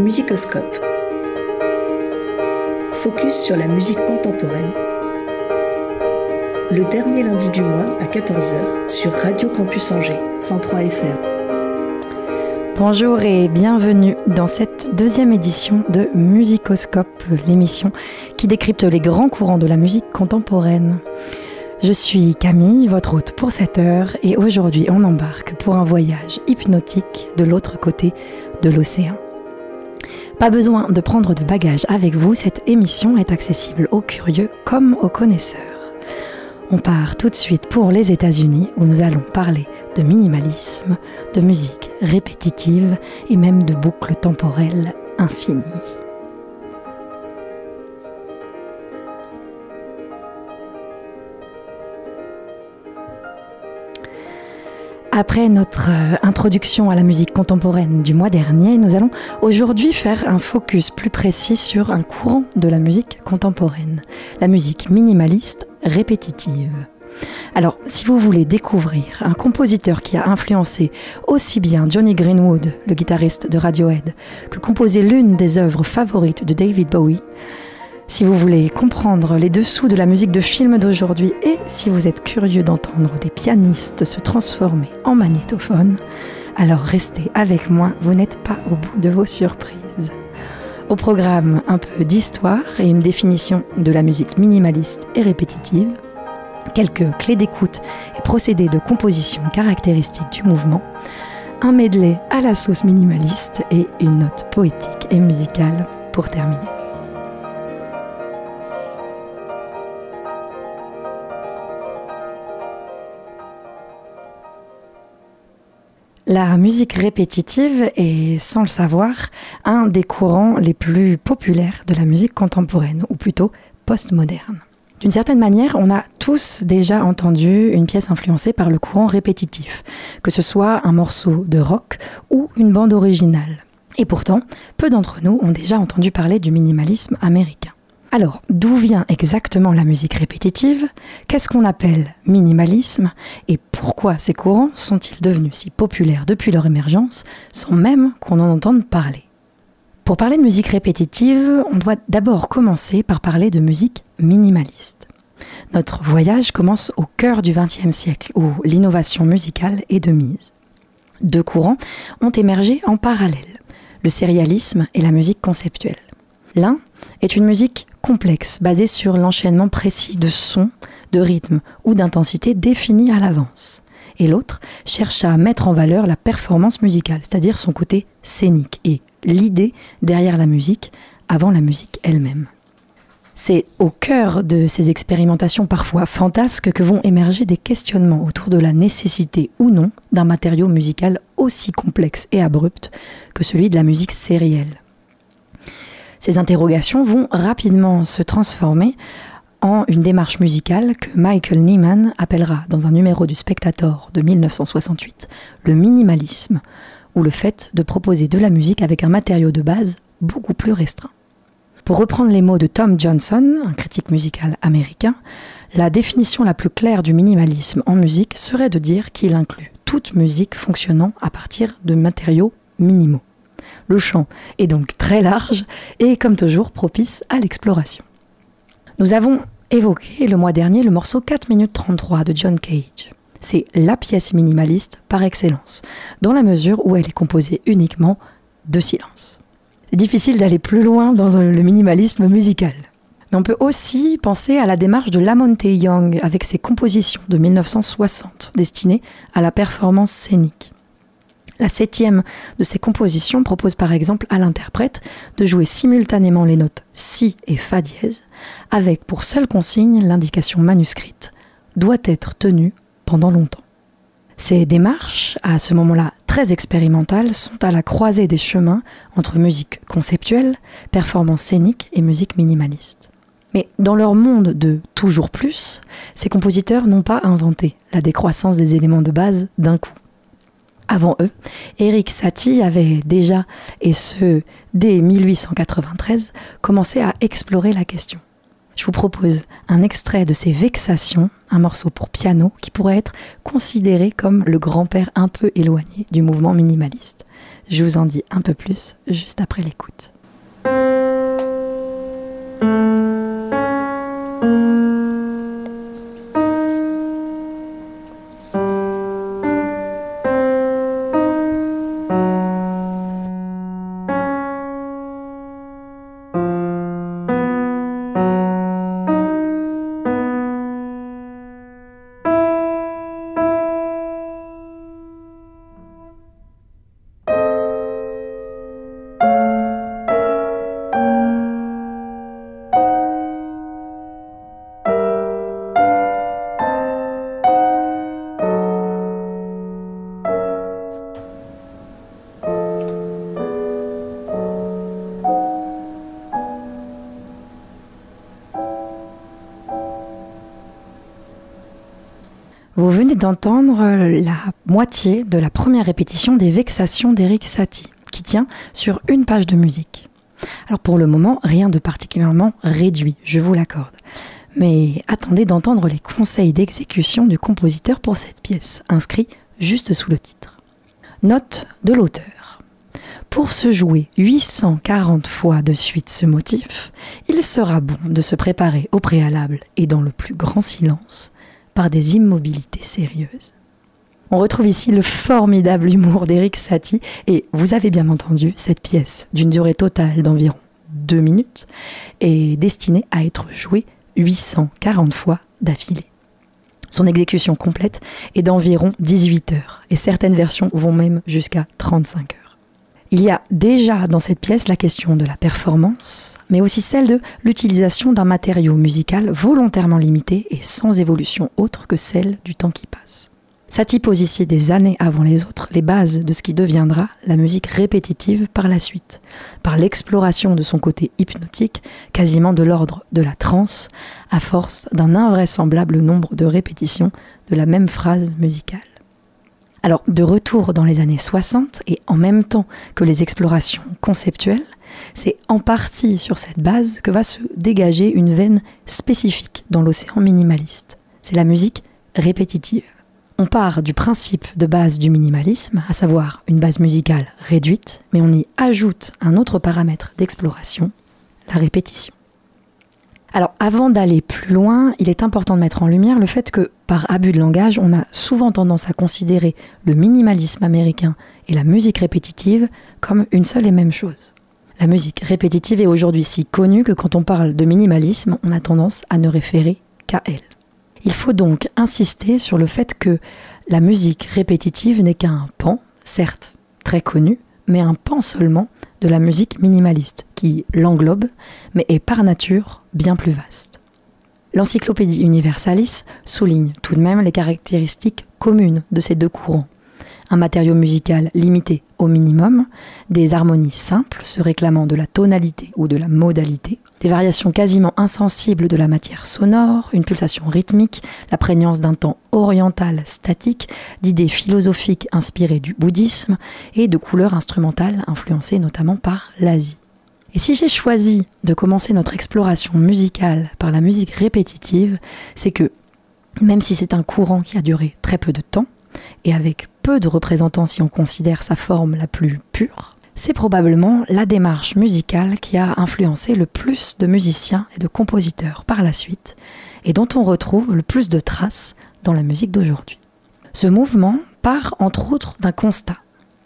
Musicoscope. Focus sur la musique contemporaine. Le dernier lundi du mois à 14h sur Radio Campus Angers, 103 FM. Bonjour et bienvenue dans cette deuxième édition de Musicoscope, l'émission qui décrypte les grands courants de la musique contemporaine. Je suis Camille, votre hôte pour cette heure, et aujourd'hui on embarque pour un voyage hypnotique de l'autre côté de l'océan. Pas besoin de prendre de bagages avec vous, cette émission est accessible aux curieux comme aux connaisseurs. On part tout de suite pour les États-Unis où nous allons parler de minimalisme, de musique répétitive et même de boucles temporelles infinies. Après notre euh, introduction à la musique contemporaine du mois dernier, nous allons aujourd'hui faire un focus plus précis sur un courant de la musique contemporaine, la musique minimaliste répétitive. Alors, si vous voulez découvrir un compositeur qui a influencé aussi bien Johnny Greenwood, le guitariste de Radiohead, que composé l'une des œuvres favorites de David Bowie, si vous voulez comprendre les dessous de la musique de film d'aujourd'hui et si vous êtes curieux d'entendre des pianistes se transformer en magnétophone, alors restez avec moi, vous n'êtes pas au bout de vos surprises. Au programme, un peu d'histoire et une définition de la musique minimaliste et répétitive, quelques clés d'écoute et procédés de composition caractéristiques du mouvement, un medley à la sauce minimaliste et une note poétique et musicale pour terminer. La musique répétitive est, sans le savoir, un des courants les plus populaires de la musique contemporaine, ou plutôt postmoderne. D'une certaine manière, on a tous déjà entendu une pièce influencée par le courant répétitif, que ce soit un morceau de rock ou une bande originale. Et pourtant, peu d'entre nous ont déjà entendu parler du minimalisme américain. Alors, d'où vient exactement la musique répétitive? Qu'est-ce qu'on appelle minimalisme? Et pourquoi ces courants sont-ils devenus si populaires depuis leur émergence sans même qu'on en entende parler? Pour parler de musique répétitive, on doit d'abord commencer par parler de musique minimaliste. Notre voyage commence au cœur du XXe siècle où l'innovation musicale est de mise. Deux courants ont émergé en parallèle, le sérialisme et la musique conceptuelle. L'un est une musique complexe, basée sur l'enchaînement précis de sons, de rythmes ou d'intensité définis à l'avance. Et l'autre cherche à mettre en valeur la performance musicale, c'est-à-dire son côté scénique et l'idée derrière la musique avant la musique elle-même. C'est au cœur de ces expérimentations parfois fantasques que vont émerger des questionnements autour de la nécessité ou non d'un matériau musical aussi complexe et abrupt que celui de la musique sérielle. Ces interrogations vont rapidement se transformer en une démarche musicale que Michael Nyman appellera dans un numéro du Spectator de 1968 le minimalisme, ou le fait de proposer de la musique avec un matériau de base beaucoup plus restreint. Pour reprendre les mots de Tom Johnson, un critique musical américain, la définition la plus claire du minimalisme en musique serait de dire qu'il inclut toute musique fonctionnant à partir de matériaux minimaux. Le champ est donc très large et comme toujours propice à l'exploration. Nous avons évoqué le mois dernier le morceau 4 minutes 33 de John Cage. C'est la pièce minimaliste par excellence, dans la mesure où elle est composée uniquement de silence. C'est difficile d'aller plus loin dans le minimalisme musical. Mais on peut aussi penser à la démarche de Lamonte Young avec ses compositions de 1960 destinées à la performance scénique. La septième de ces compositions propose par exemple à l'interprète de jouer simultanément les notes Si et Fa dièse, avec pour seule consigne l'indication manuscrite doit être tenue pendant longtemps. Ces démarches, à ce moment-là très expérimentales, sont à la croisée des chemins entre musique conceptuelle, performance scénique et musique minimaliste. Mais dans leur monde de toujours plus, ces compositeurs n'ont pas inventé la décroissance des éléments de base d'un coup avant eux, Eric Satie avait déjà, et ce dès 1893, commencé à explorer la question. je vous propose un extrait de ces Vexations, un morceau pour piano qui pourrait être considéré comme le grand-père un peu éloigné du mouvement minimaliste. Je vous en dis un peu plus juste après l'écoute. D'entendre la moitié de la première répétition des Vexations d'Eric Satie, qui tient sur une page de musique. Alors pour le moment, rien de particulièrement réduit, je vous l'accorde. Mais attendez d'entendre les conseils d'exécution du compositeur pour cette pièce, inscrit juste sous le titre. Note de l'auteur. Pour se jouer 840 fois de suite ce motif, il sera bon de se préparer au préalable et dans le plus grand silence par des immobilités sérieuses. On retrouve ici le formidable humour d'Eric Satie et vous avez bien entendu, cette pièce d'une durée totale d'environ 2 minutes est destinée à être jouée 840 fois d'affilée. Son exécution complète est d'environ 18 heures et certaines versions vont même jusqu'à 35 heures. Il y a déjà dans cette pièce la question de la performance, mais aussi celle de l'utilisation d'un matériau musical volontairement limité et sans évolution autre que celle du temps qui passe. Satie pose ici des années avant les autres les bases de ce qui deviendra la musique répétitive par la suite, par l'exploration de son côté hypnotique, quasiment de l'ordre de la transe, à force d'un invraisemblable nombre de répétitions de la même phrase musicale. Alors, de retour dans les années 60 et en même temps que les explorations conceptuelles, c'est en partie sur cette base que va se dégager une veine spécifique dans l'océan minimaliste. C'est la musique répétitive. On part du principe de base du minimalisme, à savoir une base musicale réduite, mais on y ajoute un autre paramètre d'exploration, la répétition. Alors avant d'aller plus loin, il est important de mettre en lumière le fait que par abus de langage, on a souvent tendance à considérer le minimalisme américain et la musique répétitive comme une seule et même chose. La musique répétitive est aujourd'hui si connue que quand on parle de minimalisme, on a tendance à ne référer qu'à elle. Il faut donc insister sur le fait que la musique répétitive n'est qu'un pan, certes très connu, mais un pan seulement de la musique minimaliste, qui l'englobe, mais est par nature bien plus vaste. L'Encyclopédie Universalis souligne tout de même les caractéristiques communes de ces deux courants. Un matériau musical limité au minimum, des harmonies simples se réclamant de la tonalité ou de la modalité, des variations quasiment insensibles de la matière sonore, une pulsation rythmique, la prégnance d'un temps oriental statique, d'idées philosophiques inspirées du bouddhisme et de couleurs instrumentales influencées notamment par l'Asie. Et si j'ai choisi de commencer notre exploration musicale par la musique répétitive, c'est que, même si c'est un courant qui a duré très peu de temps, et avec peu de représentants si on considère sa forme la plus pure, c'est probablement la démarche musicale qui a influencé le plus de musiciens et de compositeurs par la suite, et dont on retrouve le plus de traces dans la musique d'aujourd'hui. Ce mouvement part entre autres d'un constat.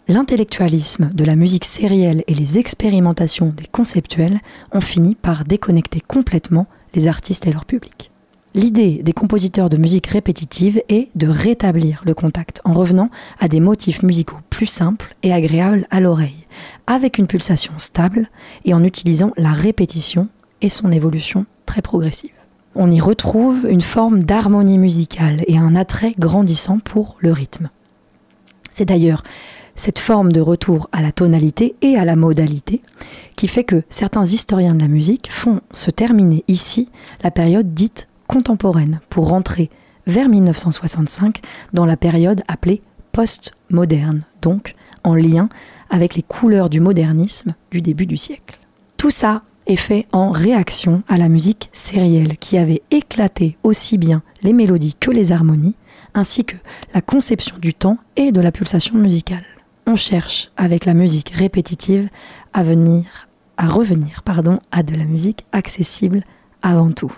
L'intellectualisme de la musique sérielle et les expérimentations des conceptuels ont fini par déconnecter complètement les artistes et leur public. L'idée des compositeurs de musique répétitive est de rétablir le contact en revenant à des motifs musicaux plus simples et agréables à l'oreille, avec une pulsation stable et en utilisant la répétition et son évolution très progressive. On y retrouve une forme d'harmonie musicale et un attrait grandissant pour le rythme. C'est d'ailleurs cette forme de retour à la tonalité et à la modalité qui fait que certains historiens de la musique font se terminer ici la période dite contemporaine pour rentrer vers 1965 dans la période appelée post-moderne, donc en lien avec les couleurs du modernisme du début du siècle. Tout ça est fait en réaction à la musique sérielle qui avait éclaté aussi bien les mélodies que les harmonies, ainsi que la conception du temps et de la pulsation musicale. On cherche, avec la musique répétitive, à venir, à revenir, pardon, à de la musique accessible avant tout.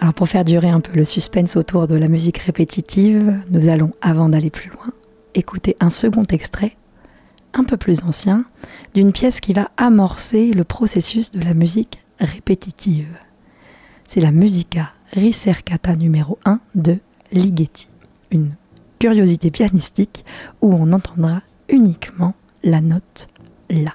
Alors pour faire durer un peu le suspense autour de la musique répétitive, nous allons, avant d'aller plus loin, écouter un second extrait, un peu plus ancien, d'une pièce qui va amorcer le processus de la musique répétitive. C'est la Musica Ricercata numéro 1 de Ligeti, une curiosité pianistique où on entendra uniquement la note La.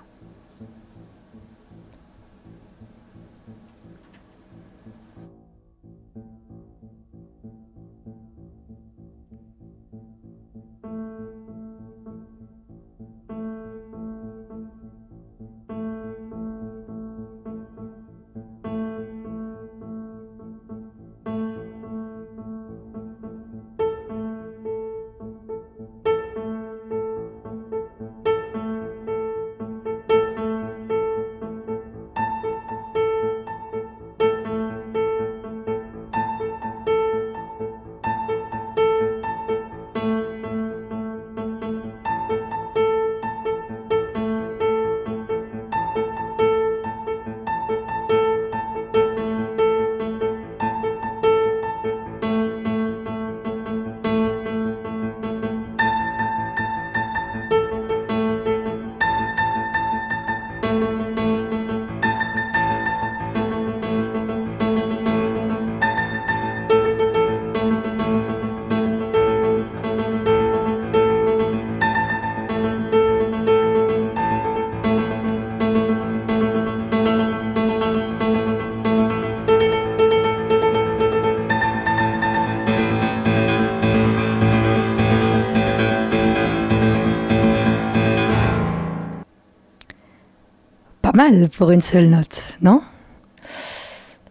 Pour une seule note, non?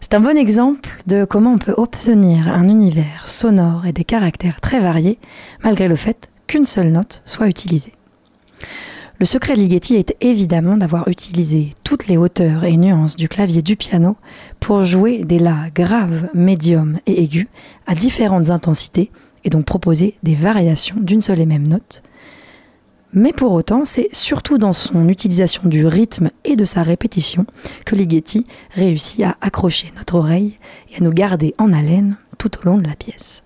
C'est un bon exemple de comment on peut obtenir un univers sonore et des caractères très variés malgré le fait qu'une seule note soit utilisée. Le secret de Ligeti est évidemment d'avoir utilisé toutes les hauteurs et nuances du clavier du piano pour jouer des la graves, médiums et aigus à différentes intensités et donc proposer des variations d'une seule et même note, mais pour autant, c'est surtout dans son utilisation du rythme et de sa répétition que Ligeti réussit à accrocher notre oreille et à nous garder en haleine tout au long de la pièce.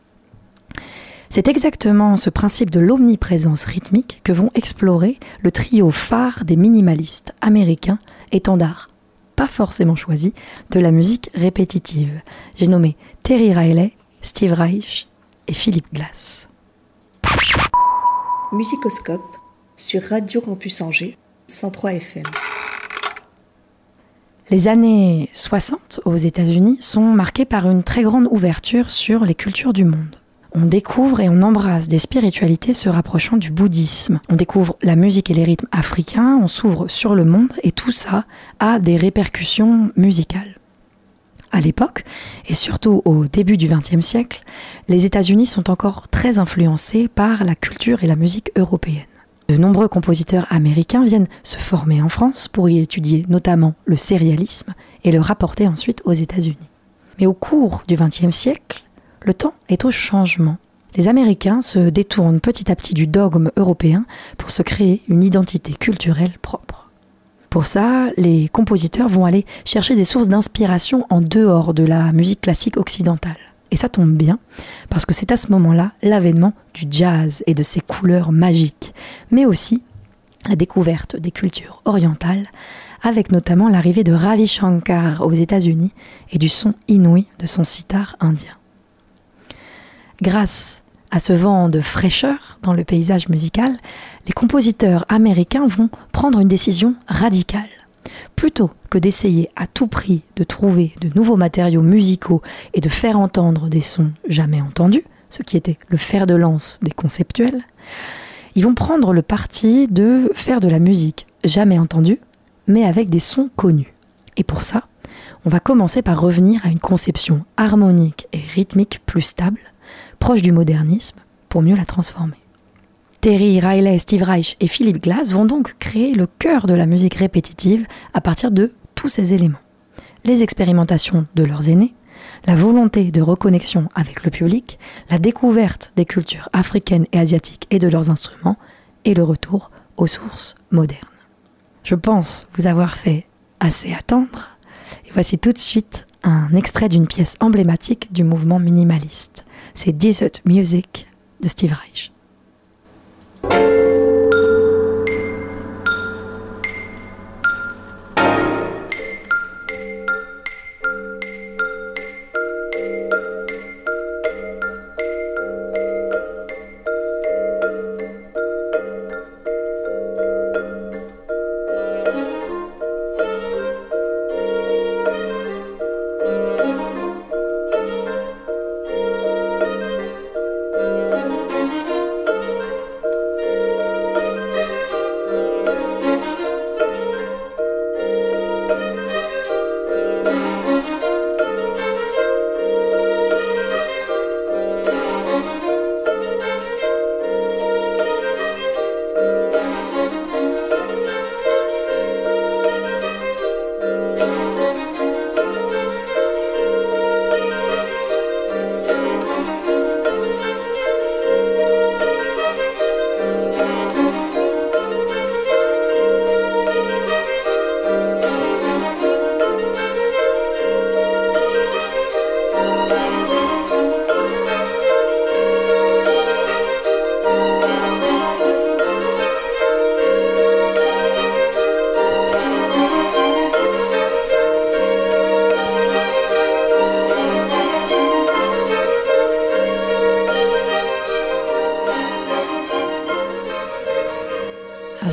C'est exactement ce principe de l'omniprésence rythmique que vont explorer le trio phare des minimalistes américains, étendards pas forcément choisis, de la musique répétitive. J'ai nommé Terry Riley, Steve Reich et Philippe Glass. Musicoscope sur Radio Campus Angers 103 FM. Les années 60 aux États-Unis sont marquées par une très grande ouverture sur les cultures du monde. On découvre et on embrasse des spiritualités se rapprochant du bouddhisme. On découvre la musique et les rythmes africains, on s'ouvre sur le monde et tout ça a des répercussions musicales. À l'époque, et surtout au début du XXe siècle, les États-Unis sont encore très influencés par la culture et la musique européenne. De nombreux compositeurs américains viennent se former en France pour y étudier notamment le sérialisme et le rapporter ensuite aux États-Unis. Mais au cours du XXe siècle, le temps est au changement. Les Américains se détournent petit à petit du dogme européen pour se créer une identité culturelle propre. Pour ça, les compositeurs vont aller chercher des sources d'inspiration en dehors de la musique classique occidentale. Et ça tombe bien, parce que c'est à ce moment-là l'avènement du jazz et de ses couleurs magiques, mais aussi la découverte des cultures orientales, avec notamment l'arrivée de Ravi Shankar aux États-Unis et du son inouï de son sitar indien. Grâce à ce vent de fraîcheur dans le paysage musical, les compositeurs américains vont prendre une décision radicale plutôt que d'essayer à tout prix de trouver de nouveaux matériaux musicaux et de faire entendre des sons jamais entendus, ce qui était le fer de lance des conceptuels, ils vont prendre le parti de faire de la musique jamais entendue, mais avec des sons connus. Et pour ça, on va commencer par revenir à une conception harmonique et rythmique plus stable, proche du modernisme pour mieux la transformer. Terry Riley, Steve Reich et Philip Glass vont donc créer le cœur de la musique répétitive à partir de tous ces éléments. Les expérimentations de leurs aînés, la volonté de reconnexion avec le public, la découverte des cultures africaines et asiatiques et de leurs instruments, et le retour aux sources modernes. Je pense vous avoir fait assez attendre, et voici tout de suite un extrait d'une pièce emblématique du mouvement minimaliste. C'est Desert Music de Steve Reich. Thank you.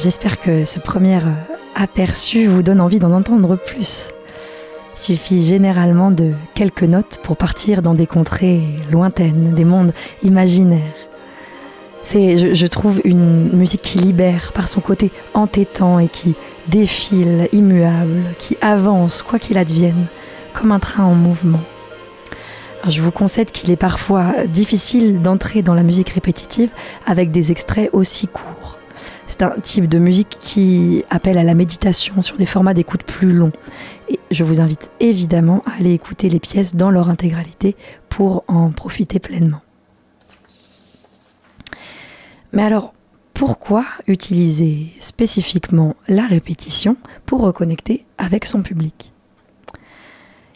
J'espère que ce premier euh, aperçu vous donne envie d'en entendre plus. Il suffit généralement de quelques notes pour partir dans des contrées lointaines, des mondes imaginaires. C'est, je, trouve, une musique qui libère par son côté entêtant et qui défile, immuable, qui avance, quoi qu'il advienne, comme un train en mouvement. Je vous concède qu'il est parfois difficile d'entrer dans la musique répétitive avec des extraits aussi courts. C'est un type de musique qui appelle à la méditation sur des formats d'écoute plus longs. Et je vous invite évidemment à aller écouter les pièces dans leur intégralité pour en profiter pleinement. Mais alors, pourquoi utiliser spécifiquement la répétition pour reconnecter avec son public?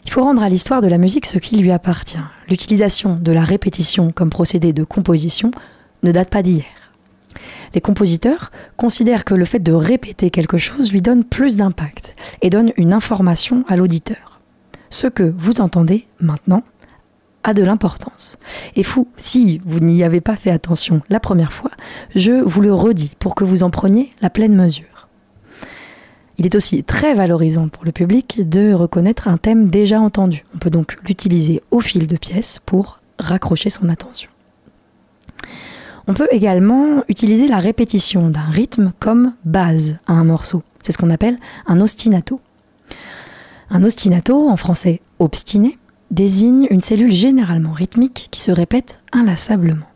Il faut rendre à l'histoire de la musique ce qui lui appartient. L'utilisation de la répétition comme procédé de composition ne date pas d'hier. Les compositeurs considèrent que le fait de répéter quelque chose lui donne plus d'impact et donne une information à l'auditeur. Ce que vous entendez maintenant a de l'importance. Et fou, si vous n'y avez pas fait attention la première fois, je vous le redis pour que vous en preniez la pleine mesure. Il est aussi très valorisant pour le public de reconnaître un thème déjà entendu. On peut donc l'utiliser au fil de pièces pour raccrocher son attention. On peut également utiliser la répétition d'un rythme comme base à un morceau. C'est ce qu'on appelle un ostinato. Un ostinato, en français obstiné, désigne une cellule généralement rythmique qui se répète inlassablement.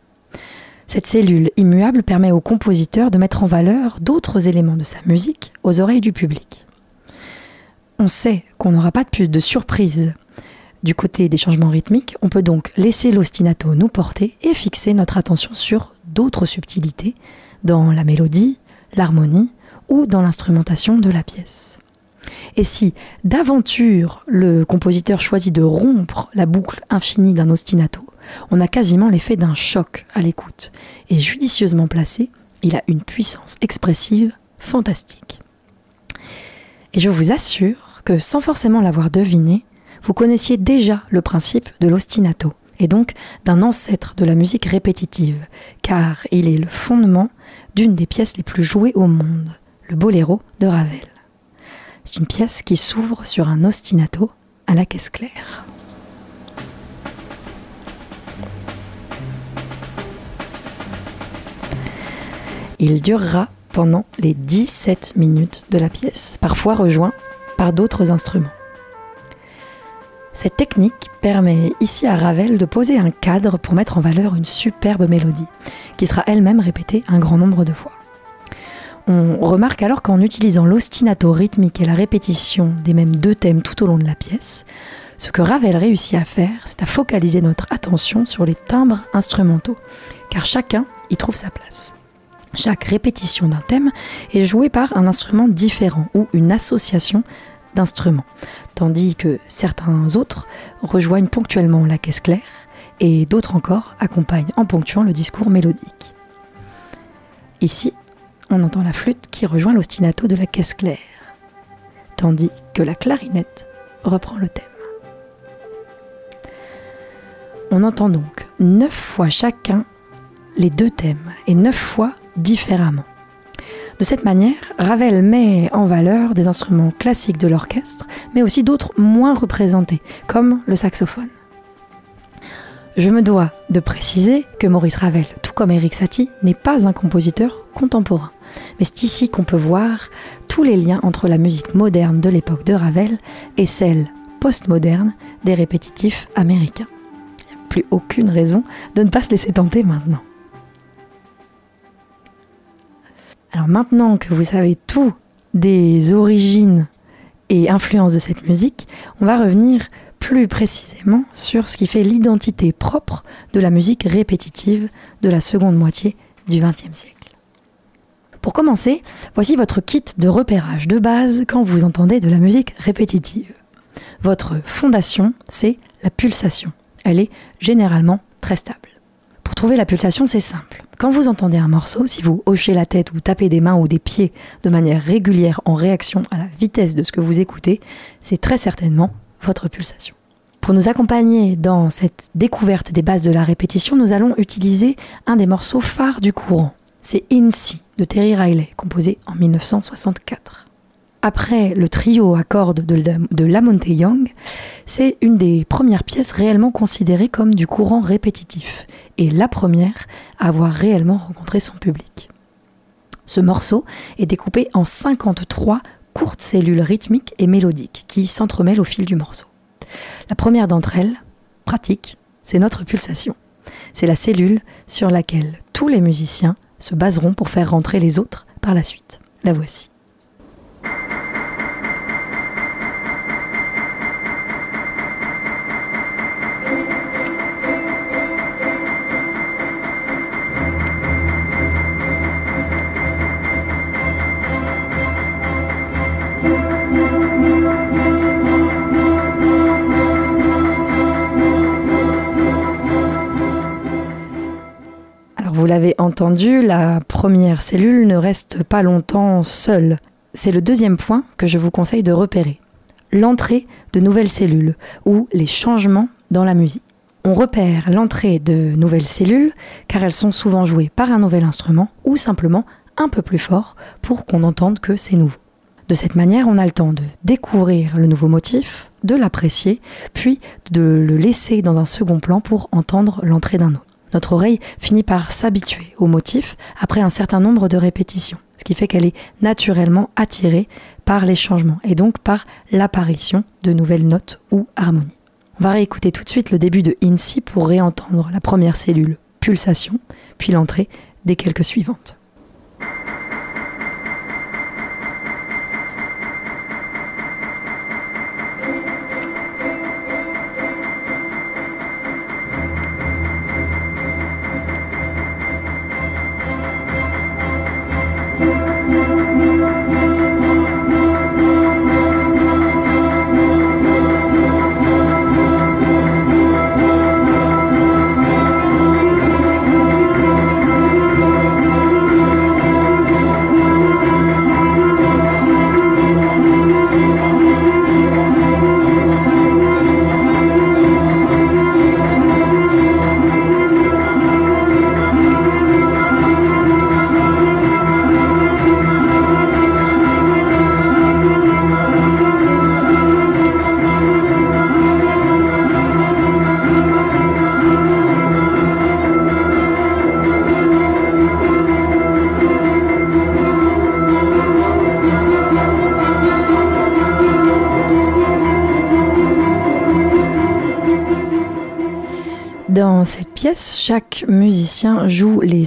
Cette cellule immuable permet au compositeur de mettre en valeur d'autres éléments de sa musique aux oreilles du public. On sait qu'on n'aura pas de, de surprise du côté des changements rythmiques, on peut donc laisser l'ostinato nous porter et fixer notre attention sur d'autres subtilités dans la mélodie, l'harmonie ou dans l'instrumentation de la pièce. Et si d'aventure le compositeur choisit de rompre la boucle infinie d'un ostinato, on a quasiment l'effet d'un choc à l'écoute. Et judicieusement placé, il a une puissance expressive fantastique. Et je vous assure que sans forcément l'avoir deviné, vous connaissiez déjà le principe de l'ostinato, et donc d'un ancêtre de la musique répétitive, car il est le fondement d'une des pièces les plus jouées au monde, le Boléro de Ravel. C'est une pièce qui s'ouvre sur un ostinato à la caisse claire. Il durera pendant les 17 minutes de la pièce, parfois rejoint par d'autres instruments. Cette technique permet ici à Ravel de poser un cadre pour mettre en valeur une superbe mélodie, qui sera elle-même répétée un grand nombre de fois. On remarque alors qu'en utilisant l'ostinato rythmique et la répétition des mêmes deux thèmes tout au long de la pièce, ce que Ravel réussit à faire, c'est à focaliser notre attention sur les timbres instrumentaux, car chacun y trouve sa place. Chaque répétition d'un thème est jouée par un instrument différent ou une association tandis que certains autres rejoignent ponctuellement la caisse claire et d'autres encore accompagnent en ponctuant le discours mélodique. Ici, on entend la flûte qui rejoint l'ostinato de la caisse claire, tandis que la clarinette reprend le thème. On entend donc neuf fois chacun les deux thèmes et neuf fois différemment. De cette manière, Ravel met en valeur des instruments classiques de l'orchestre, mais aussi d'autres moins représentés, comme le saxophone. Je me dois de préciser que Maurice Ravel, tout comme Eric Satie, n'est pas un compositeur contemporain. Mais c'est ici qu'on peut voir tous les liens entre la musique moderne de l'époque de Ravel et celle postmoderne des répétitifs américains. Il n'y a plus aucune raison de ne pas se laisser tenter maintenant. Alors maintenant que vous savez tout des origines et influences de cette musique, on va revenir plus précisément sur ce qui fait l'identité propre de la musique répétitive de la seconde moitié du XXe siècle. Pour commencer, voici votre kit de repérage de base quand vous entendez de la musique répétitive. Votre fondation, c'est la pulsation. Elle est généralement très stable. Pour trouver la pulsation, c'est simple. Quand vous entendez un morceau, si vous hochez la tête ou tapez des mains ou des pieds de manière régulière en réaction à la vitesse de ce que vous écoutez, c'est très certainement votre pulsation. Pour nous accompagner dans cette découverte des bases de la répétition, nous allons utiliser un des morceaux phares du courant. C'est In de Terry Riley, composé en 1964. Après le trio à cordes de, de Lamonte Young, c'est une des premières pièces réellement considérées comme du courant répétitif et la première à avoir réellement rencontré son public. Ce morceau est découpé en 53 courtes cellules rythmiques et mélodiques qui s'entremêlent au fil du morceau. La première d'entre elles, pratique, c'est notre pulsation. C'est la cellule sur laquelle tous les musiciens se baseront pour faire rentrer les autres par la suite. La voici. Vous l'avez entendu, la première cellule ne reste pas longtemps seule. C'est le deuxième point que je vous conseille de repérer. L'entrée de nouvelles cellules ou les changements dans la musique. On repère l'entrée de nouvelles cellules car elles sont souvent jouées par un nouvel instrument ou simplement un peu plus fort pour qu'on entende que c'est nouveau. De cette manière, on a le temps de découvrir le nouveau motif, de l'apprécier, puis de le laisser dans un second plan pour entendre l'entrée d'un autre notre oreille finit par s'habituer au motif après un certain nombre de répétitions, ce qui fait qu'elle est naturellement attirée par les changements et donc par l'apparition de nouvelles notes ou harmonies. On va réécouter tout de suite le début de INSI pour réentendre la première cellule, pulsation, puis l'entrée des quelques suivantes.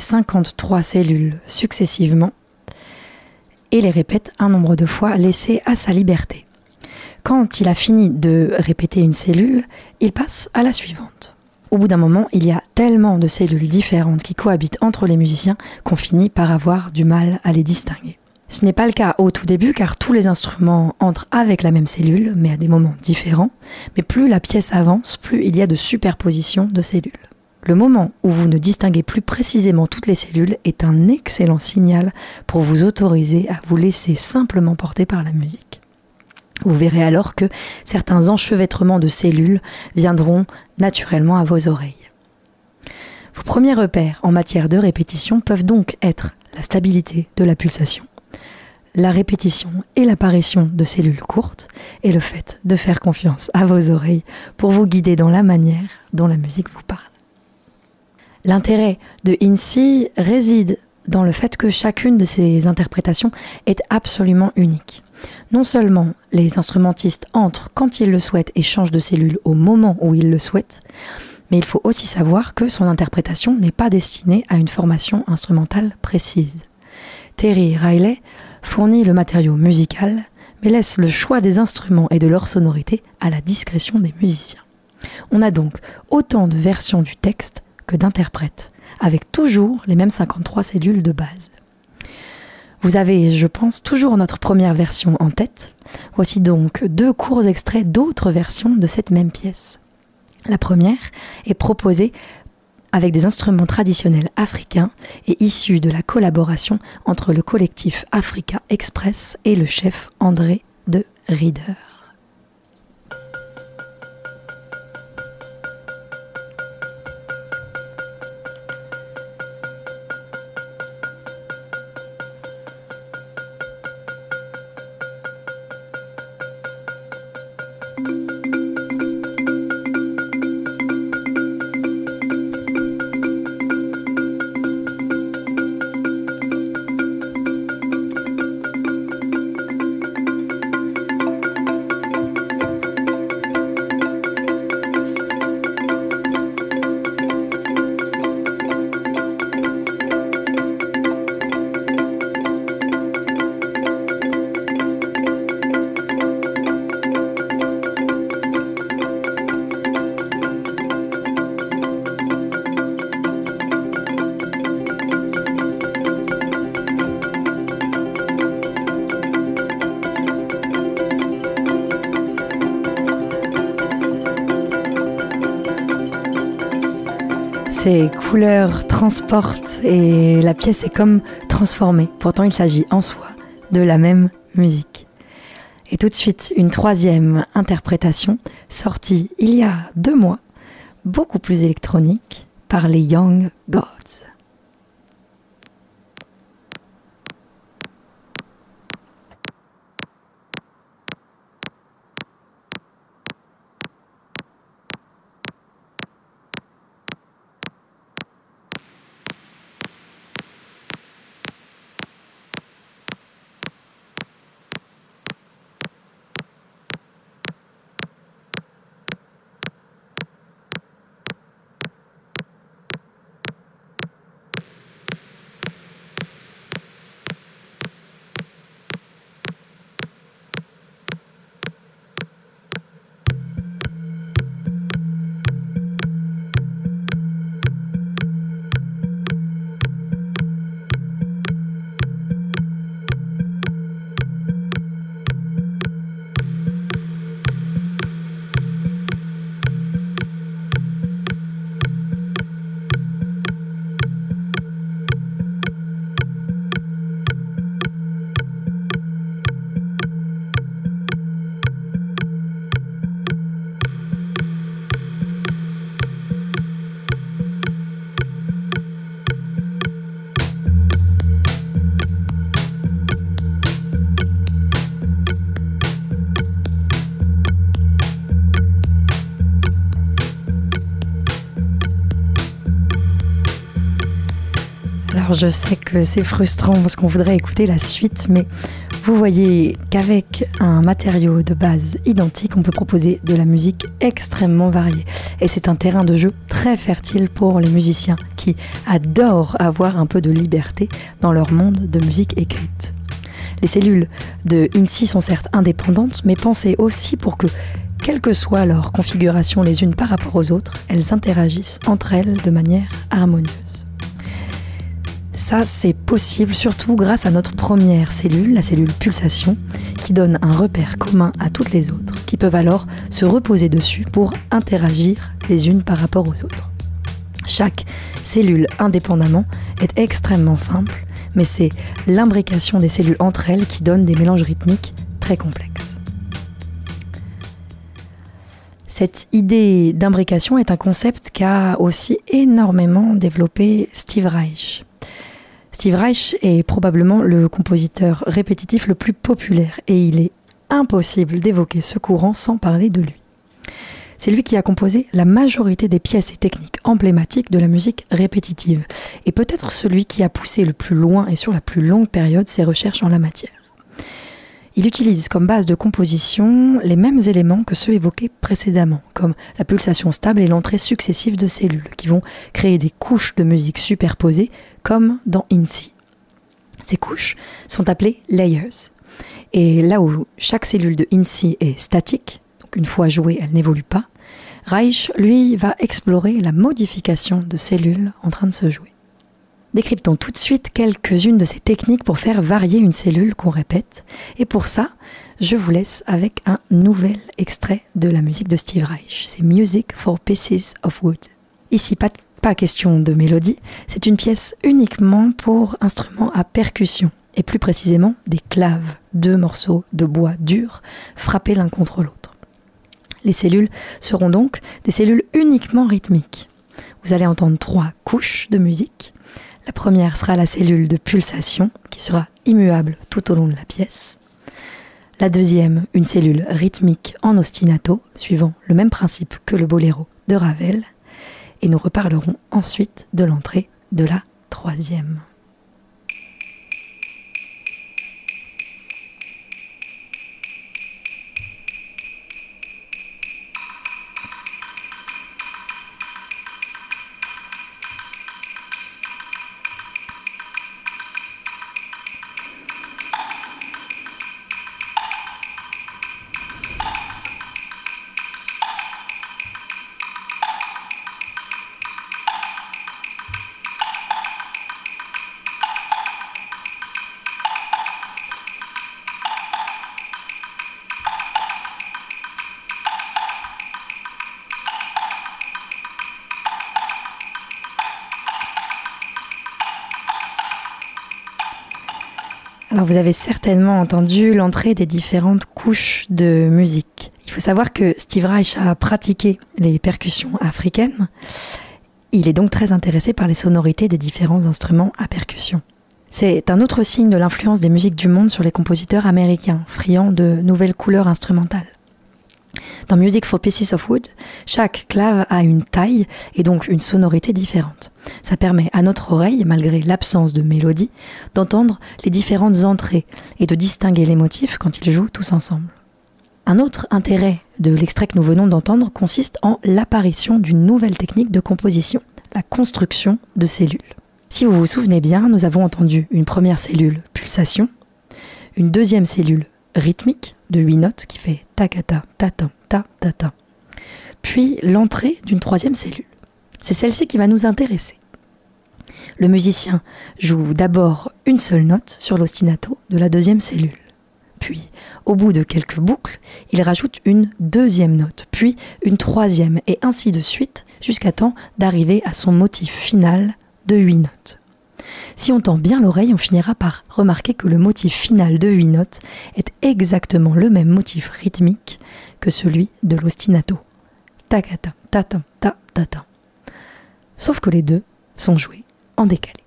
53 cellules successivement et les répète un nombre de fois laissé à sa liberté. Quand il a fini de répéter une cellule, il passe à la suivante. Au bout d'un moment, il y a tellement de cellules différentes qui cohabitent entre les musiciens qu'on finit par avoir du mal à les distinguer. Ce n'est pas le cas au tout début car tous les instruments entrent avec la même cellule, mais à des moments différents. Mais plus la pièce avance, plus il y a de superpositions de cellules. Le moment où vous ne distinguez plus précisément toutes les cellules est un excellent signal pour vous autoriser à vous laisser simplement porter par la musique. Vous verrez alors que certains enchevêtrements de cellules viendront naturellement à vos oreilles. Vos premiers repères en matière de répétition peuvent donc être la stabilité de la pulsation, la répétition et l'apparition de cellules courtes et le fait de faire confiance à vos oreilles pour vous guider dans la manière dont la musique vous parle. L'intérêt de INSI réside dans le fait que chacune de ces interprétations est absolument unique. Non seulement les instrumentistes entrent quand ils le souhaitent et changent de cellule au moment où ils le souhaitent, mais il faut aussi savoir que son interprétation n'est pas destinée à une formation instrumentale précise. Terry Riley fournit le matériau musical, mais laisse le choix des instruments et de leur sonorité à la discrétion des musiciens. On a donc autant de versions du texte que d'interprètes, avec toujours les mêmes 53 cellules de base. Vous avez, je pense, toujours notre première version en tête. Voici donc deux courts extraits d'autres versions de cette même pièce. La première est proposée avec des instruments traditionnels africains et issus de la collaboration entre le collectif Africa Express et le chef André de Rieder. Ces couleurs transportent et la pièce est comme transformée. Pourtant, il s'agit en soi de la même musique. Et tout de suite, une troisième interprétation sortie il y a deux mois, beaucoup plus électronique, par les Young Gods. Je sais que c'est frustrant parce qu'on voudrait écouter la suite, mais vous voyez qu'avec un matériau de base identique, on peut proposer de la musique extrêmement variée. Et c'est un terrain de jeu très fertile pour les musiciens qui adorent avoir un peu de liberté dans leur monde de musique écrite. Les cellules de INSI sont certes indépendantes, mais pensées aussi pour que, quelle que soit leur configuration les unes par rapport aux autres, elles interagissent entre elles de manière harmonieuse. Ça, c'est possible surtout grâce à notre première cellule, la cellule pulsation, qui donne un repère commun à toutes les autres, qui peuvent alors se reposer dessus pour interagir les unes par rapport aux autres. Chaque cellule indépendamment est extrêmement simple mais c'est l'imbrication des cellules entre elles qui donne des mélanges rythmiques très complexes. Cette idée d'imbrication est un concept qu'a aussi énormément développé Steve Reich. Steve Reich est probablement le compositeur répétitif le plus populaire et il est impossible d'évoquer ce courant sans parler de lui. C'est lui qui a composé la majorité des pièces et techniques emblématiques de la musique répétitive, et peut-être celui qui a poussé le plus loin et sur la plus longue période ses recherches en la matière. Il utilise comme base de composition les mêmes éléments que ceux évoqués précédemment, comme la pulsation stable et l'entrée successive de cellules, qui vont créer des couches de musique superposées, comme dans INSI. Ces couches sont appelées layers. Et là où chaque cellule de INSI est statique, donc une fois jouée, elle n'évolue pas, Reich, lui, va explorer la modification de cellules en train de se jouer. Décryptons tout de suite quelques-unes de ces techniques pour faire varier une cellule qu'on répète. Et pour ça, je vous laisse avec un nouvel extrait de la musique de Steve Reich. C'est Music for Pieces of Wood. Ici, pas, pas question de mélodie, c'est une pièce uniquement pour instruments à percussion, et plus précisément des claves, deux morceaux de bois dur frappés l'un contre l'autre. Les cellules seront donc des cellules uniquement rythmiques. Vous allez entendre trois couches de musique. La première sera la cellule de pulsation qui sera immuable tout au long de la pièce. La deuxième, une cellule rythmique en ostinato, suivant le même principe que le boléro de Ravel. Et nous reparlerons ensuite de l'entrée de la troisième. Vous avez certainement entendu l'entrée des différentes couches de musique. Il faut savoir que Steve Reich a pratiqué les percussions africaines. Il est donc très intéressé par les sonorités des différents instruments à percussion. C'est un autre signe de l'influence des musiques du monde sur les compositeurs américains, friands de nouvelles couleurs instrumentales. Dans Music for Pieces of Wood, chaque clave a une taille et donc une sonorité différente. Ça permet à notre oreille, malgré l'absence de mélodie, d'entendre les différentes entrées et de distinguer les motifs quand ils jouent tous ensemble. Un autre intérêt de l'extrait que nous venons d'entendre consiste en l'apparition d'une nouvelle technique de composition, la construction de cellules. Si vous vous souvenez bien, nous avons entendu une première cellule pulsation, une deuxième cellule rythmique de 8 notes qui fait ta-ta-ta, Puis l'entrée d'une troisième cellule. C'est celle-ci qui va nous intéresser. Le musicien joue d'abord une seule note sur l'ostinato de la deuxième cellule. Puis, au bout de quelques boucles, il rajoute une deuxième note, puis une troisième, et ainsi de suite, jusqu'à temps d'arriver à son motif final de huit notes. Si on tend bien l'oreille, on finira par remarquer que le motif final de huit notes est exactement le même motif rythmique que celui de l'ostinato. Takata, tata, ta, ta. Sauf que les deux sont joués en décalé.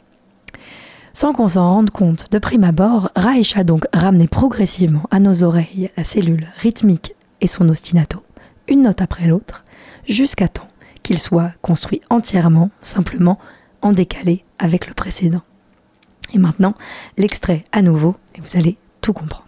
Sans qu'on s'en rende compte de prime abord, Reich a donc ramené progressivement à nos oreilles la cellule rythmique et son ostinato, une note après l'autre, jusqu'à temps qu'il soit construit entièrement, simplement en décalé avec le précédent. Et maintenant, l'extrait à nouveau, et vous allez tout comprendre.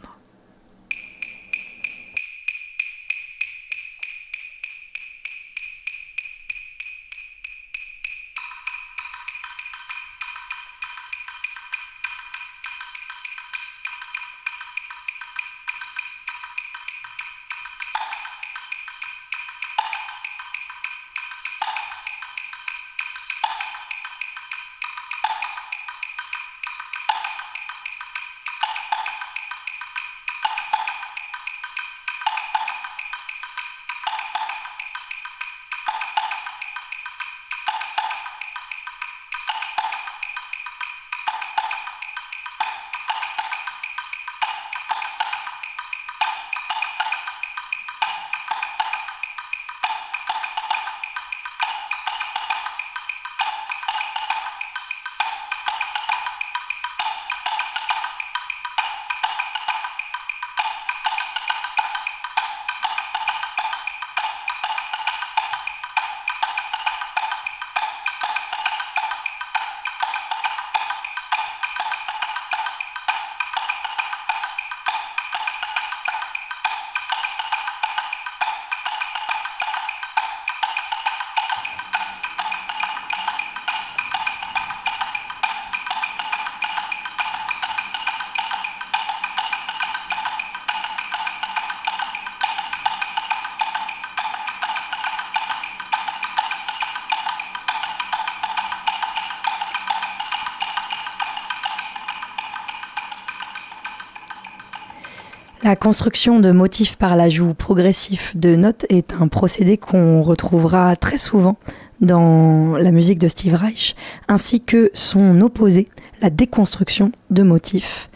La construction de motifs par l'ajout progressif de notes est un procédé qu'on retrouvera très souvent dans la musique de Steve Reich, ainsi que son opposé, la déconstruction de motifs.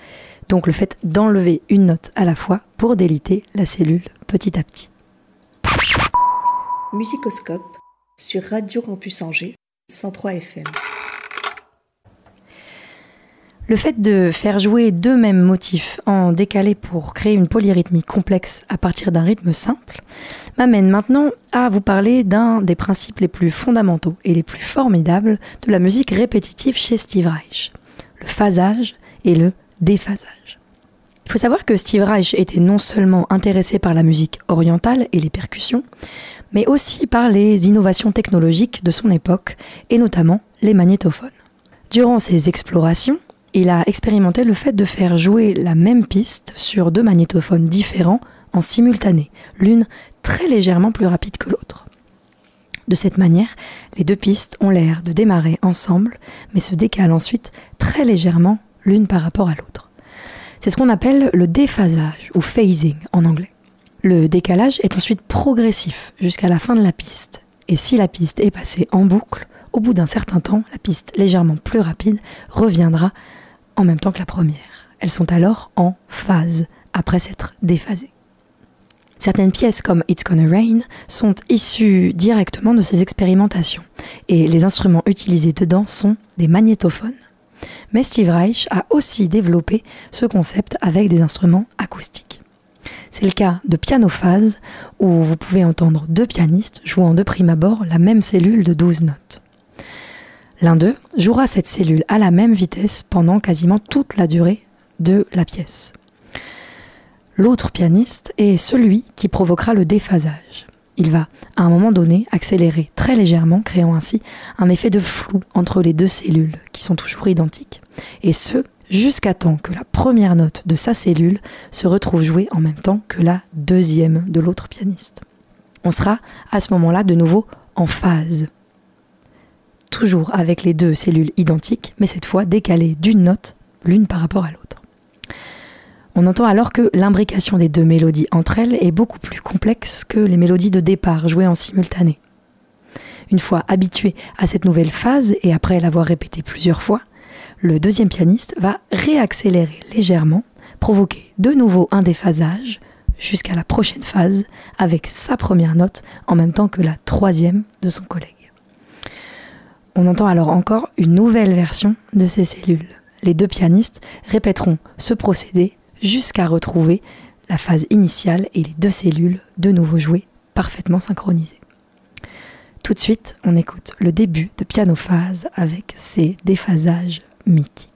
Donc le fait d'enlever une note à la fois pour déliter la cellule petit à petit. Musicoscope sur Radio Campus Angers 103 FM. Le fait de faire jouer deux mêmes motifs en décalé pour créer une polyrythmie complexe à partir d'un rythme simple m'amène maintenant à vous parler d'un des principes les plus fondamentaux et les plus formidables de la musique répétitive chez Steve Reich, le phasage et le déphasage. Il faut savoir que Steve Reich était non seulement intéressé par la musique orientale et les percussions, mais aussi par les innovations technologiques de son époque, et notamment les magnétophones. Durant ses explorations, il a expérimenté le fait de faire jouer la même piste sur deux magnétophones différents en simultané, l'une très légèrement plus rapide que l'autre. De cette manière, les deux pistes ont l'air de démarrer ensemble, mais se décalent ensuite très légèrement l'une par rapport à l'autre. C'est ce qu'on appelle le déphasage ou phasing en anglais. Le décalage est ensuite progressif jusqu'à la fin de la piste. Et si la piste est passée en boucle, au bout d'un certain temps, la piste légèrement plus rapide reviendra en même temps que la première. Elles sont alors en phase, après s'être déphasées. Certaines pièces comme It's Gonna Rain sont issues directement de ces expérimentations, et les instruments utilisés dedans sont des magnétophones. Mais Steve Reich a aussi développé ce concept avec des instruments acoustiques. C'est le cas de Piano Phase, où vous pouvez entendre deux pianistes jouant de prime abord la même cellule de 12 notes. L'un d'eux jouera cette cellule à la même vitesse pendant quasiment toute la durée de la pièce. L'autre pianiste est celui qui provoquera le déphasage. Il va, à un moment donné, accélérer très légèrement, créant ainsi un effet de flou entre les deux cellules, qui sont toujours identiques. Et ce, jusqu'à temps que la première note de sa cellule se retrouve jouée en même temps que la deuxième de l'autre pianiste. On sera à ce moment-là de nouveau en phase toujours avec les deux cellules identiques, mais cette fois décalées d'une note l'une par rapport à l'autre. On entend alors que l'imbrication des deux mélodies entre elles est beaucoup plus complexe que les mélodies de départ jouées en simultané. Une fois habitué à cette nouvelle phase et après l'avoir répétée plusieurs fois, le deuxième pianiste va réaccélérer légèrement, provoquer de nouveau un déphasage jusqu'à la prochaine phase avec sa première note en même temps que la troisième de son collègue. On entend alors encore une nouvelle version de ces cellules. Les deux pianistes répéteront ce procédé jusqu'à retrouver la phase initiale et les deux cellules de nouveau jouées parfaitement synchronisées. Tout de suite, on écoute le début de piano phase avec ses déphasages mythiques.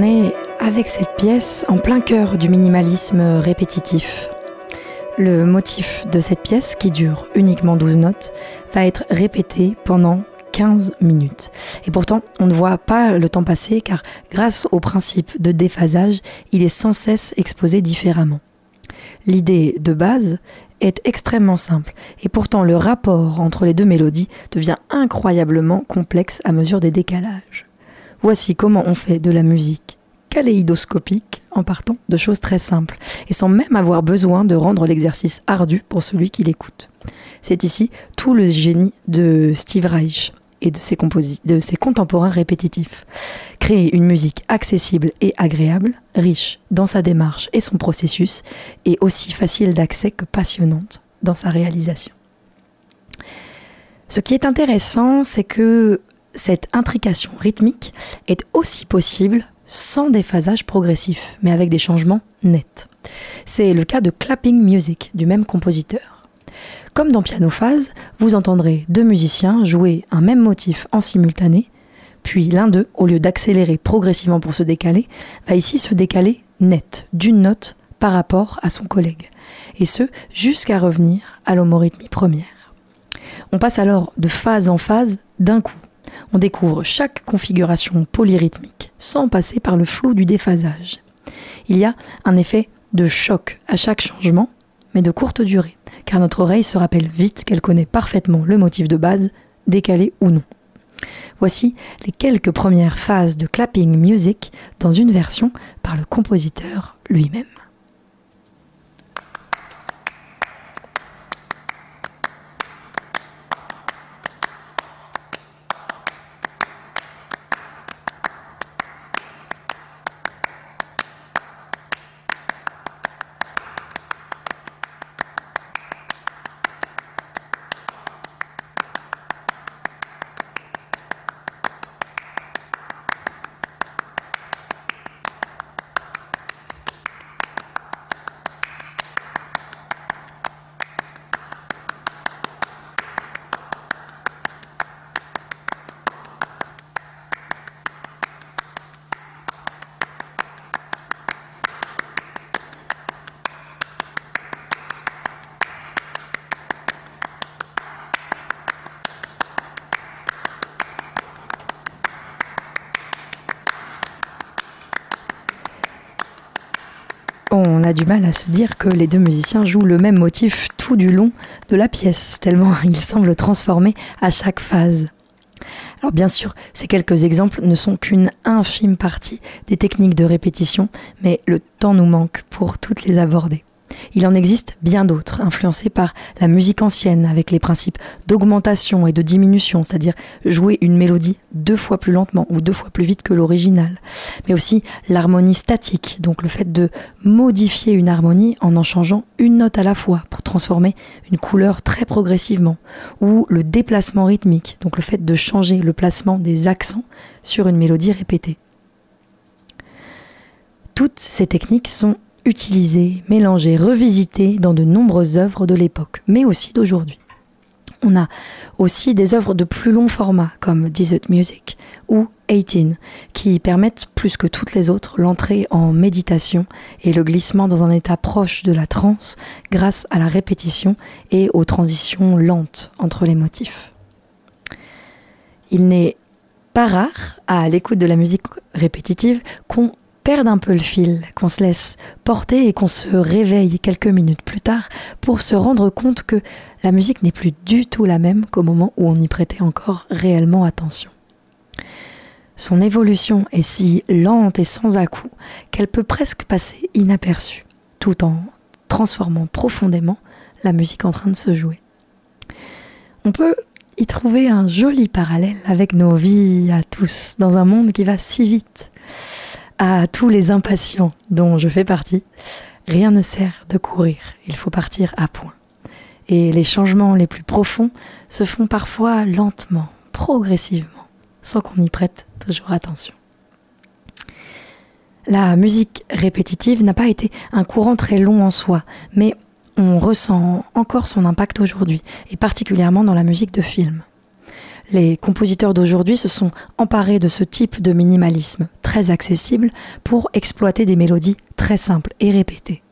On est avec cette pièce en plein cœur du minimalisme répétitif. Le motif de cette pièce, qui dure uniquement 12 notes, va être répété pendant 15 minutes. Et pourtant, on ne voit pas le temps passer car grâce au principe de déphasage, il est sans cesse exposé différemment. L'idée de base est extrêmement simple et pourtant le rapport entre les deux mélodies devient incroyablement complexe à mesure des décalages. Voici comment on fait de la musique kaléidoscopique en partant de choses très simples et sans même avoir besoin de rendre l'exercice ardu pour celui qui l'écoute. C'est ici tout le génie de Steve Reich et de ses, de ses contemporains répétitifs. Créer une musique accessible et agréable, riche dans sa démarche et son processus, et aussi facile d'accès que passionnante dans sa réalisation. Ce qui est intéressant, c'est que cette intrication rythmique est aussi possible sans déphasage progressif, mais avec des changements nets. C'est le cas de Clapping Music du même compositeur. Comme dans Piano Phase, vous entendrez deux musiciens jouer un même motif en simultané, puis l'un d'eux, au lieu d'accélérer progressivement pour se décaler, va ici se décaler net, d'une note par rapport à son collègue, et ce jusqu'à revenir à l'homorythmie première. On passe alors de phase en phase d'un coup. On découvre chaque configuration polyrythmique sans passer par le flou du déphasage. Il y a un effet de choc à chaque changement, mais de courte durée car notre oreille se rappelle vite qu'elle connaît parfaitement le motif de base, décalé ou non. Voici les quelques premières phases de clapping music dans une version par le compositeur lui-même. on du mal à se dire que les deux musiciens jouent le même motif tout du long de la pièce, tellement ils semblent transformés à chaque phase. Alors bien sûr, ces quelques exemples ne sont qu'une infime partie des techniques de répétition, mais le temps nous manque pour toutes les aborder. Il en existe bien d'autres, influencés par la musique ancienne, avec les principes d'augmentation et de diminution, c'est-à-dire jouer une mélodie deux fois plus lentement ou deux fois plus vite que l'original. Mais aussi l'harmonie statique, donc le fait de modifier une harmonie en en changeant une note à la fois pour transformer une couleur très progressivement. Ou le déplacement rythmique, donc le fait de changer le placement des accents sur une mélodie répétée. Toutes ces techniques sont utilisé, mélangé, revisité dans de nombreuses œuvres de l'époque, mais aussi d'aujourd'hui. On a aussi des œuvres de plus long format comme Desert Music ou 18 qui permettent plus que toutes les autres l'entrée en méditation et le glissement dans un état proche de la transe grâce à la répétition et aux transitions lentes entre les motifs. Il n'est pas rare à l'écoute de la musique répétitive qu'on un peu le fil, qu'on se laisse porter et qu'on se réveille quelques minutes plus tard pour se rendre compte que la musique n'est plus du tout la même qu'au moment où on y prêtait encore réellement attention. Son évolution est si lente et sans à-coup qu'elle peut presque passer inaperçue, tout en transformant profondément la musique en train de se jouer. On peut y trouver un joli parallèle avec nos vies à tous, dans un monde qui va si vite à tous les impatients dont je fais partie, rien ne sert de courir, il faut partir à point. Et les changements les plus profonds se font parfois lentement, progressivement, sans qu'on y prête toujours attention. La musique répétitive n'a pas été un courant très long en soi, mais on ressent encore son impact aujourd'hui, et particulièrement dans la musique de film. Les compositeurs d'aujourd'hui se sont emparés de ce type de minimalisme très accessible pour exploiter des mélodies très simples et répétées.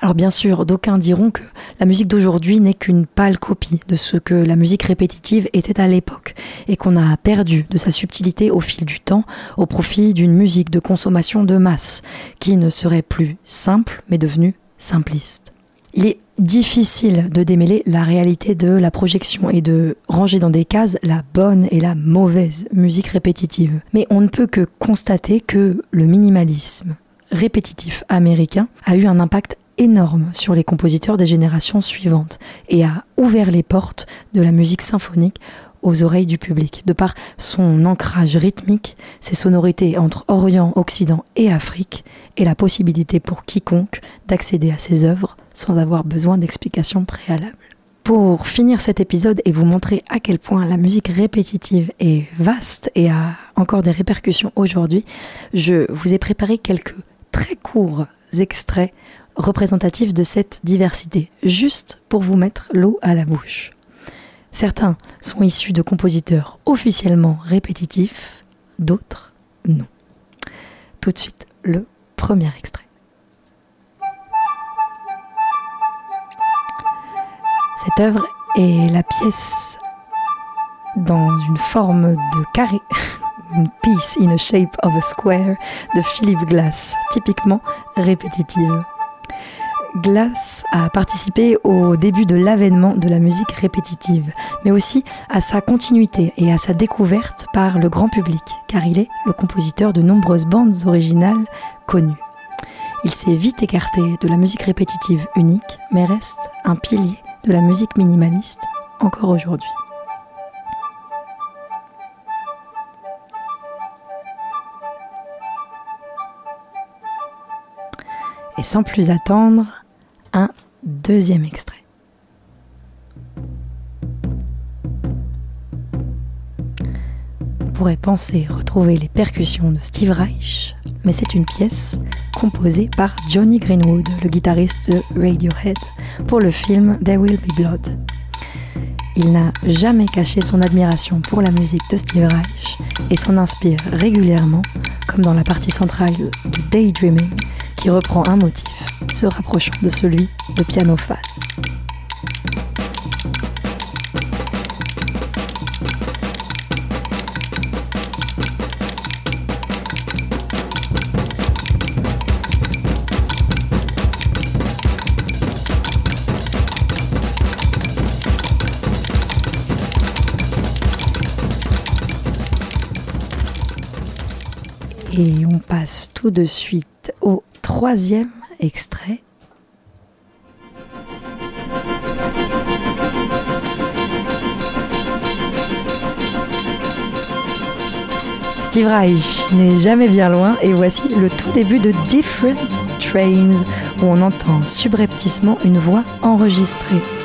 Alors bien sûr, d'aucuns diront que la musique d'aujourd'hui n'est qu'une pâle copie de ce que la musique répétitive était à l'époque et qu'on a perdu de sa subtilité au fil du temps au profit d'une musique de consommation de masse qui ne serait plus simple mais devenue simpliste. Il est difficile de démêler la réalité de la projection et de ranger dans des cases la bonne et la mauvaise musique répétitive. Mais on ne peut que constater que le minimalisme répétitif américain a eu un impact énorme sur les compositeurs des générations suivantes et a ouvert les portes de la musique symphonique aux oreilles du public, de par son ancrage rythmique, ses sonorités entre Orient, Occident et Afrique, et la possibilité pour quiconque d'accéder à ses œuvres sans avoir besoin d'explications préalables. Pour finir cet épisode et vous montrer à quel point la musique répétitive est vaste et a encore des répercussions aujourd'hui, je vous ai préparé quelques très courts extraits représentatifs de cette diversité, juste pour vous mettre l'eau à la bouche. Certains sont issus de compositeurs officiellement répétitifs, d'autres non. Tout de suite, le premier extrait. Cette œuvre est la pièce dans une forme de carré une piece in a shape of a square de Philip Glass, typiquement répétitive. Glass a participé au début de l'avènement de la musique répétitive, mais aussi à sa continuité et à sa découverte par le grand public, car il est le compositeur de nombreuses bandes originales connues. Il s'est vite écarté de la musique répétitive unique, mais reste un pilier de la musique minimaliste encore aujourd'hui. Et sans plus attendre, un deuxième extrait. Pourrait penser retrouver les percussions de Steve Reich, mais c'est une pièce composée par Johnny Greenwood, le guitariste de Radiohead, pour le film There Will Be Blood. Il n'a jamais caché son admiration pour la musique de Steve Reich et s'en inspire régulièrement, comme dans la partie centrale de Daydreaming, qui reprend un motif se rapprochant de celui de piano phase. On passe tout de suite au troisième extrait. Steve Reich n'est jamais bien loin et voici le tout début de Different Trains où on entend subrepticement une voix enregistrée.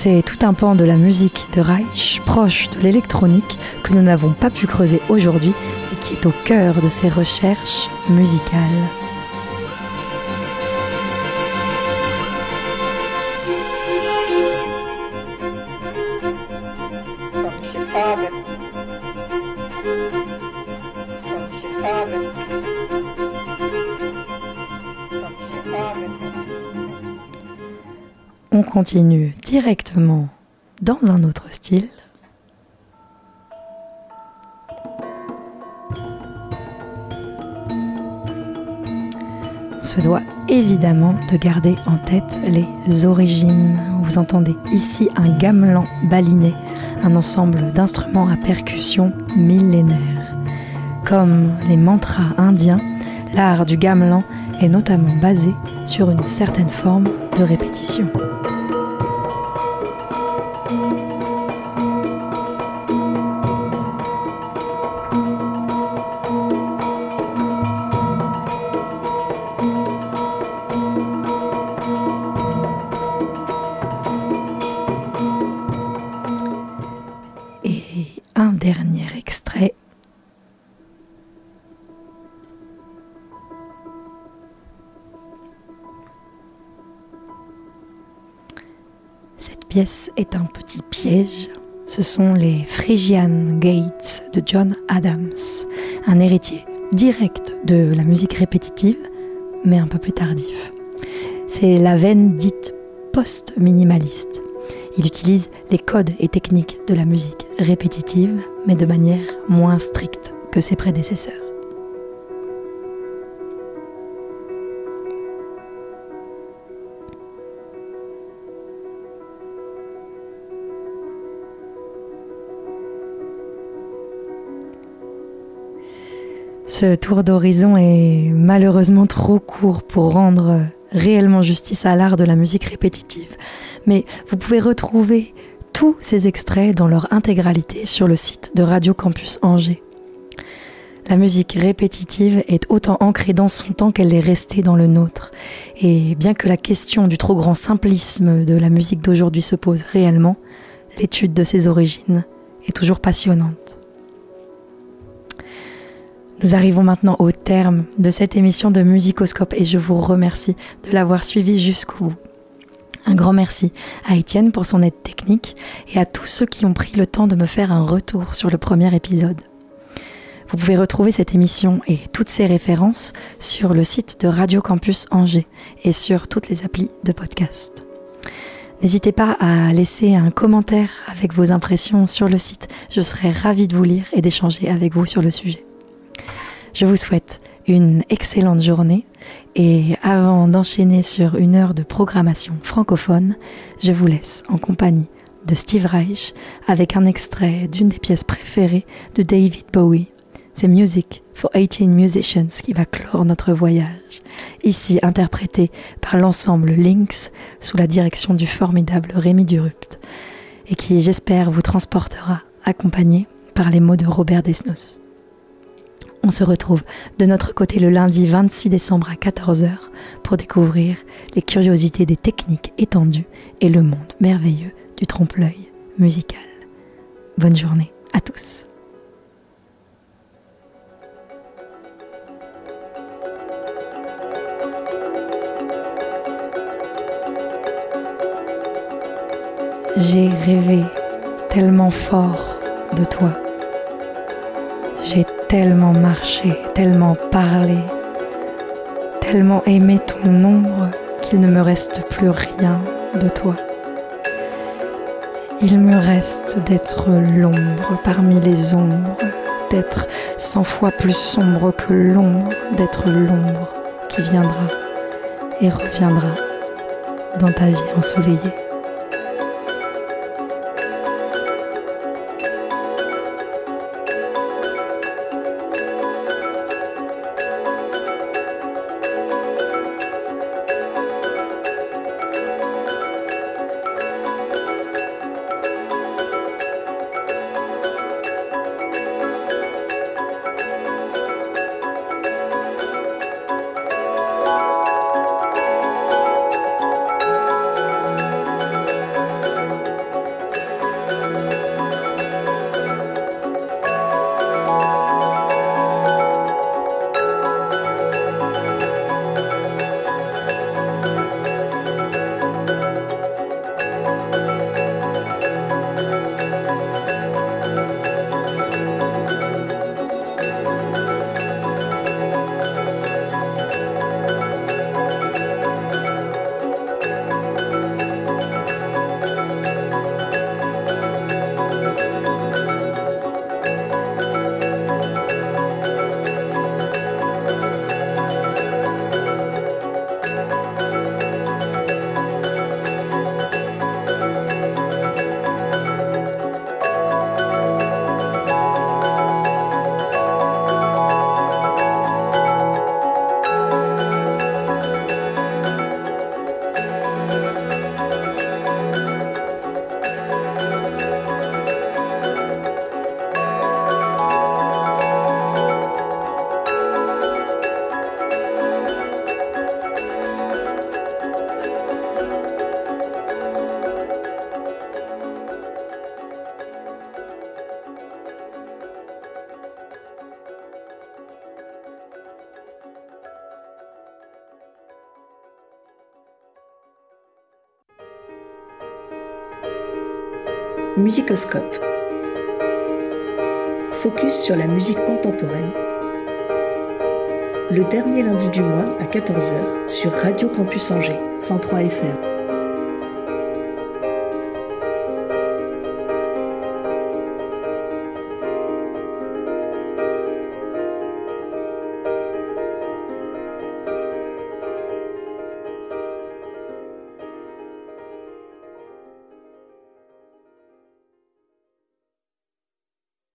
C'est tout un pan de la musique de Reich, proche de l'électronique, que nous n'avons pas pu creuser aujourd'hui et qui est au cœur de ses recherches musicales. Continue directement dans un autre style. On se doit évidemment de garder en tête les origines. Vous entendez ici un gamelan baliné, un ensemble d'instruments à percussion millénaires. Comme les mantras indiens, l'art du gamelan est notamment basé sur une certaine forme de répétition. Est un petit piège. Ce sont les Phrygian Gates de John Adams, un héritier direct de la musique répétitive, mais un peu plus tardif. C'est la veine dite post-minimaliste. Il utilise les codes et techniques de la musique répétitive, mais de manière moins stricte que ses prédécesseurs. Ce tour d'horizon est malheureusement trop court pour rendre réellement justice à l'art de la musique répétitive. Mais vous pouvez retrouver tous ces extraits dans leur intégralité sur le site de Radio Campus Angers. La musique répétitive est autant ancrée dans son temps qu'elle est restée dans le nôtre. Et bien que la question du trop grand simplisme de la musique d'aujourd'hui se pose réellement, l'étude de ses origines est toujours passionnante. Nous arrivons maintenant au terme de cette émission de Musicoscope et je vous remercie de l'avoir suivi jusqu'au bout. Un grand merci à Étienne pour son aide technique et à tous ceux qui ont pris le temps de me faire un retour sur le premier épisode. Vous pouvez retrouver cette émission et toutes ses références sur le site de Radio Campus Angers et sur toutes les applis de podcast. N'hésitez pas à laisser un commentaire avec vos impressions sur le site. Je serai ravie de vous lire et d'échanger avec vous sur le sujet. Je vous souhaite une excellente journée et avant d'enchaîner sur une heure de programmation francophone, je vous laisse en compagnie de Steve Reich avec un extrait d'une des pièces préférées de David Bowie. C'est Music for 18 Musicians qui va clore notre voyage, ici interprété par l'ensemble Lynx sous la direction du formidable Rémi Durupt et qui, j'espère, vous transportera accompagné par les mots de Robert Desnos. On se retrouve de notre côté le lundi 26 décembre à 14h pour découvrir les curiosités des techniques étendues et le monde merveilleux du trompe-l'œil musical. Bonne journée à tous. J'ai rêvé tellement fort de toi. J'ai tellement marché, tellement parlé, tellement aimé ton ombre qu'il ne me reste plus rien de toi. Il me reste d'être l'ombre parmi les ombres, d'être cent fois plus sombre que l'ombre, d'être l'ombre qui viendra et reviendra dans ta vie ensoleillée. Musicoscope. Focus sur la musique contemporaine. Le dernier lundi du mois à 14h sur Radio Campus Angers, 103 FM.